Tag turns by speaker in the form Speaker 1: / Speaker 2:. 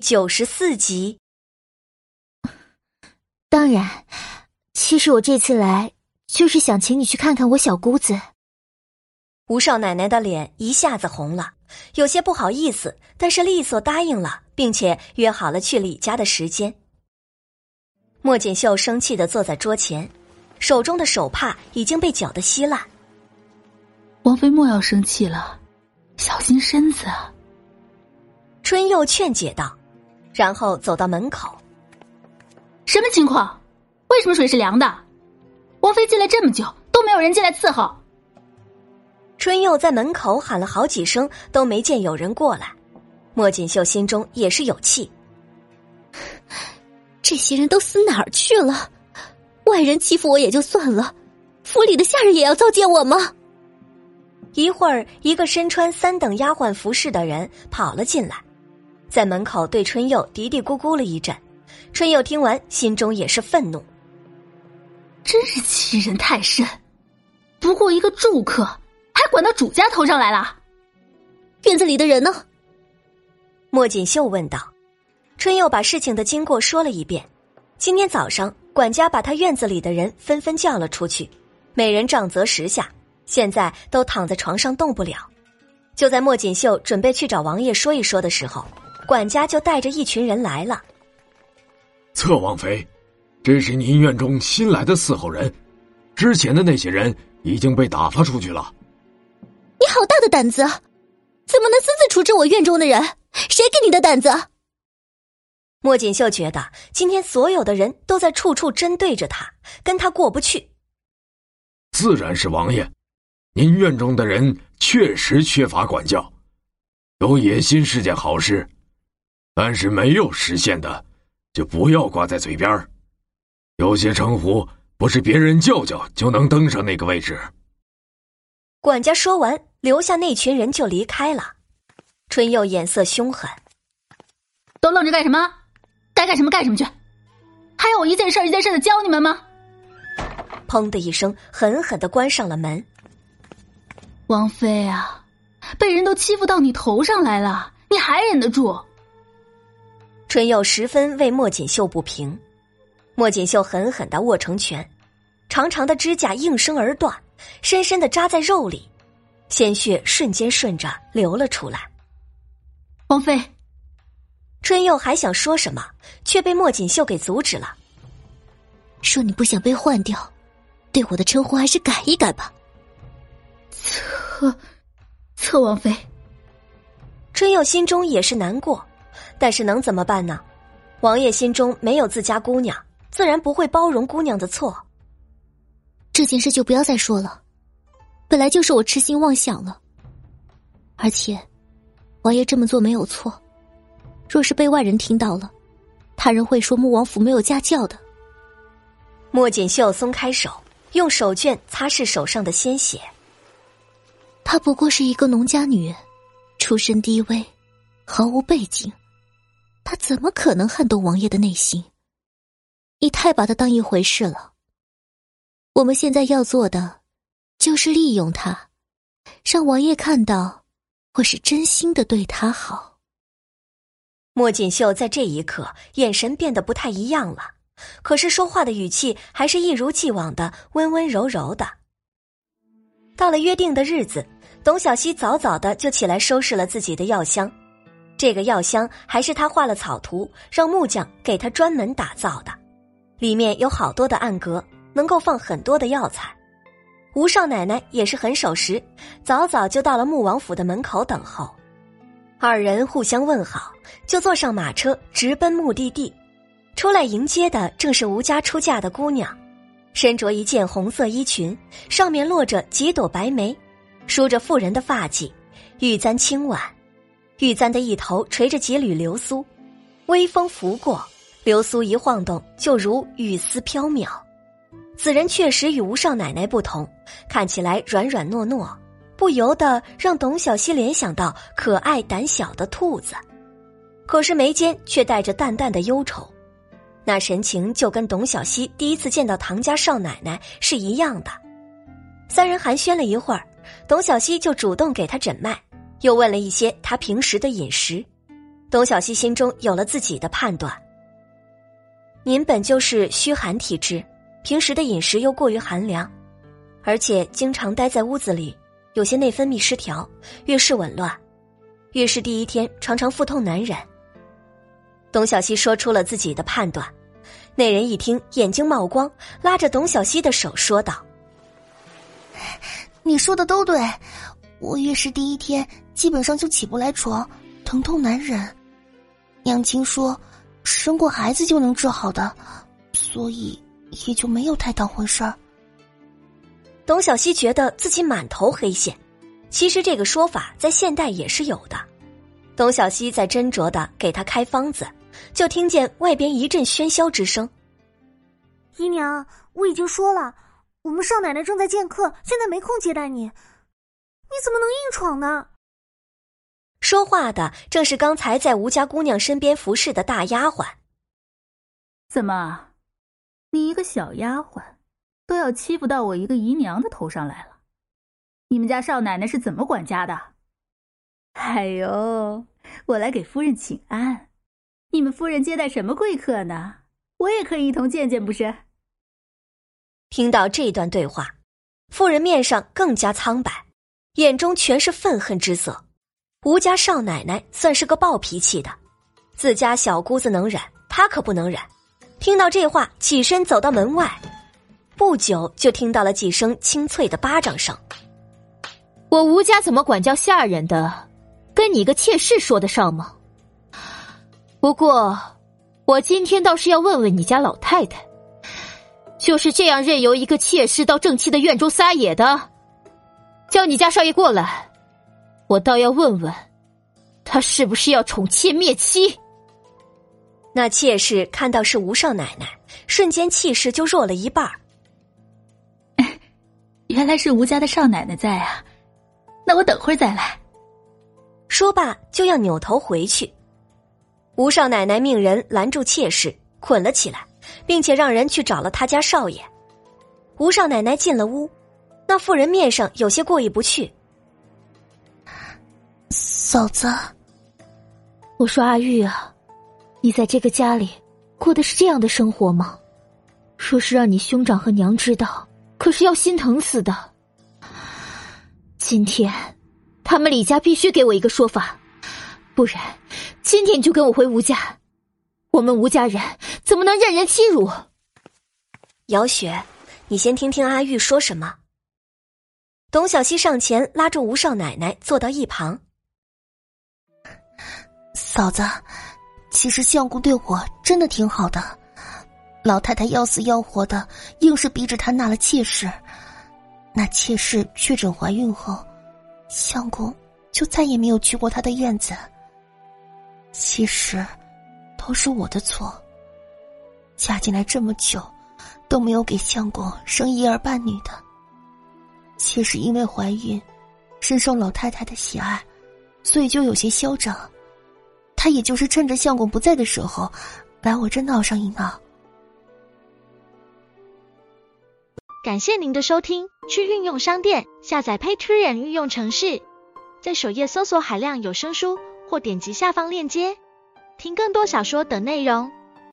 Speaker 1: 九十四集。
Speaker 2: 当然，其实我这次来就是想请你去看看我小姑子。
Speaker 1: 吴少奶奶的脸一下子红了，有些不好意思，但是利索答应了，并且约好了去李家的时间。莫锦绣生气的坐在桌前，手中的手帕已经被搅得稀烂。
Speaker 3: 王妃莫要生气了，小心身子。
Speaker 1: 春又劝解道，然后走到门口。
Speaker 3: 什么情况？为什么水是凉的？王妃进来这么久都没有人进来伺候。
Speaker 1: 春佑在门口喊了好几声，都没见有人过来。莫锦绣心中也是有气，
Speaker 2: 这些人都死哪儿去了？外人欺负我也就算了，府里的下人也要糟践我吗？
Speaker 1: 一会儿，一个身穿三等丫鬟服饰的人跑了进来。在门口对春佑嘀嘀咕咕了一阵，春佑听完心中也是愤怒，
Speaker 3: 真是欺人太甚！不过一个住客，还管到主家头上来了。
Speaker 2: 院子里的人呢？
Speaker 1: 莫锦绣问道。春佑把事情的经过说了一遍。今天早上，管家把他院子里的人纷纷叫了出去，每人杖责十下，现在都躺在床上动不了。就在莫锦绣准备去找王爷说一说的时候。管家就带着一群人来了。
Speaker 4: 侧王妃，这是您院中新来的伺候人，之前的那些人已经被打发出去了。
Speaker 2: 你好大的胆子，怎么能私自处置我院中的人？谁给你的胆子？
Speaker 1: 莫锦绣觉得今天所有的人都在处处针对着他，跟他过不去。
Speaker 4: 自然是王爷，您院中的人确实缺乏管教，有野心是件好事。但是没有实现的，就不要挂在嘴边有些称呼不是别人叫叫就能登上那个位置。
Speaker 1: 管家说完，留下那群人就离开了。春佑眼色凶狠：“
Speaker 3: 都愣着干什么？该干什么干什么去！还要我一件事一件事的教你们吗？”
Speaker 1: 砰的一声，狠狠的关上了门。
Speaker 3: 王妃啊，被人都欺负到你头上来了，你还忍得住？
Speaker 1: 春佑十分为莫锦绣不平，莫锦绣狠狠的握成拳，长长的指甲应声而断，深深的扎在肉里，鲜血瞬间顺着流了出来。
Speaker 3: 王妃，
Speaker 1: 春佑还想说什么，却被莫锦绣给阻止了。
Speaker 2: 说你不想被换掉，对我的称呼还是改一改吧。
Speaker 3: 侧，侧王妃。
Speaker 1: 春佑心中也是难过。但是能怎么办呢？王爷心中没有自家姑娘，自然不会包容姑娘的错。
Speaker 2: 这件事就不要再说了，本来就是我痴心妄想了。而且，王爷这么做没有错，若是被外人听到了，他人会说穆王府没有家教的。
Speaker 1: 莫锦绣松开手，用手绢擦拭手上的鲜血。
Speaker 2: 她不过是一个农家女人，出身低微，毫无背景。他怎么可能撼动王爷的内心？你太把他当一回事了。我们现在要做的，就是利用他，让王爷看到我是真心的对他好。
Speaker 1: 莫锦绣在这一刻眼神变得不太一样了，可是说话的语气还是一如既往的温温柔柔的。到了约定的日子，董小希早早的就起来收拾了自己的药箱。这个药箱还是他画了草图，让木匠给他专门打造的，里面有好多的暗格，能够放很多的药材。吴少奶奶也是很守时，早早就到了穆王府的门口等候。二人互相问好，就坐上马车直奔目的地。出来迎接的正是吴家出嫁的姑娘，身着一件红色衣裙，上面落着几朵白梅，梳着妇人的发髻，玉簪轻挽。玉簪的一头垂着几缕流苏，微风拂过，流苏一晃动，就如雨丝飘渺。此人确实与吴少奶奶不同，看起来软软糯糯，不由得让董小希联想到可爱胆小的兔子。可是眉间却带着淡淡的忧愁，那神情就跟董小希第一次见到唐家少奶奶是一样的。三人寒暄了一会儿，董小希就主动给他诊脉。又问了一些他平时的饮食，董小希心中有了自己的判断。您本就是虚寒体质，平时的饮食又过于寒凉，而且经常待在屋子里，有些内分泌失调，月事紊乱，月事第一天常常腹痛难忍。董小希说出了自己的判断，那人一听眼睛冒光，拉着董小希的手说道：“
Speaker 5: 你说的都对，我月事第一天基本上就起不来床，疼痛难忍。娘亲说。”生过孩子就能治好的，所以也就没有太当回事儿。
Speaker 1: 董小希觉得自己满头黑线，其实这个说法在现代也是有的。董小希在斟酌的给他开方子，就听见外边一阵喧嚣之声。
Speaker 6: 姨娘，我已经说了，我们少奶奶正在见客，现在没空接待你，你怎么能硬闯呢？
Speaker 1: 说话的正是刚才在吴家姑娘身边服侍的大丫鬟。
Speaker 3: 怎么，你一个小丫鬟，都要欺负到我一个姨娘的头上来了？你们家少奶奶是怎么管家的？哎呦，我来给夫人请安。你们夫人接待什么贵客呢？我也可以一同见见，不是？
Speaker 1: 听到这段对话，妇人面上更加苍白，眼中全是愤恨之色。吴家少奶奶算是个暴脾气的，自家小姑子能忍，她可不能忍。听到这话，起身走到门外，不久就听到了几声清脆的巴掌声。
Speaker 5: 我吴家怎么管教下人的，跟你个妾室说得上吗？不过，我今天倒是要问问你家老太太，就是这样任由一个妾室到正妻的院中撒野的，叫你家少爷过来。我倒要问问，他是不是要宠妾灭妻？
Speaker 1: 那妾室看到是吴少奶奶，瞬间气势就弱了一半。
Speaker 3: 原来是吴家的少奶奶在啊，那我等会儿再来。
Speaker 1: 说罢就要扭头回去，吴少奶奶命人拦住妾室，捆了起来，并且让人去找了他家少爷。吴少奶奶进了屋，那妇人面上有些过意不去。
Speaker 5: 嫂子，我说阿玉啊，你在这个家里过的是这样的生活吗？说是让你兄长和娘知道，可是要心疼死的。今天他们李家必须给我一个说法，不然今天你就跟我回吴家。我们吴家人怎么能任人欺辱？
Speaker 1: 姚雪，你先听听阿玉说什么。董小希上前拉住吴少奶奶，坐到一旁。
Speaker 5: 嫂子，其实相公对我真的挺好的。老太太要死要活的，硬是逼着他纳了妾室。那妾室确诊怀孕后，相公就再也没有去过他的院子。其实，都是我的错。嫁进来这么久，都没有给相公生一儿半女的。妾室因为怀孕，深受老太太的喜爱，所以就有些嚣张。他也就是趁着相公不在的时候，来我这闹上一闹。
Speaker 7: 感谢您的收听，去运用商店下载 Patreon 运用城市，在首页搜索海量有声书，或点击下方链接听更多小说等内容。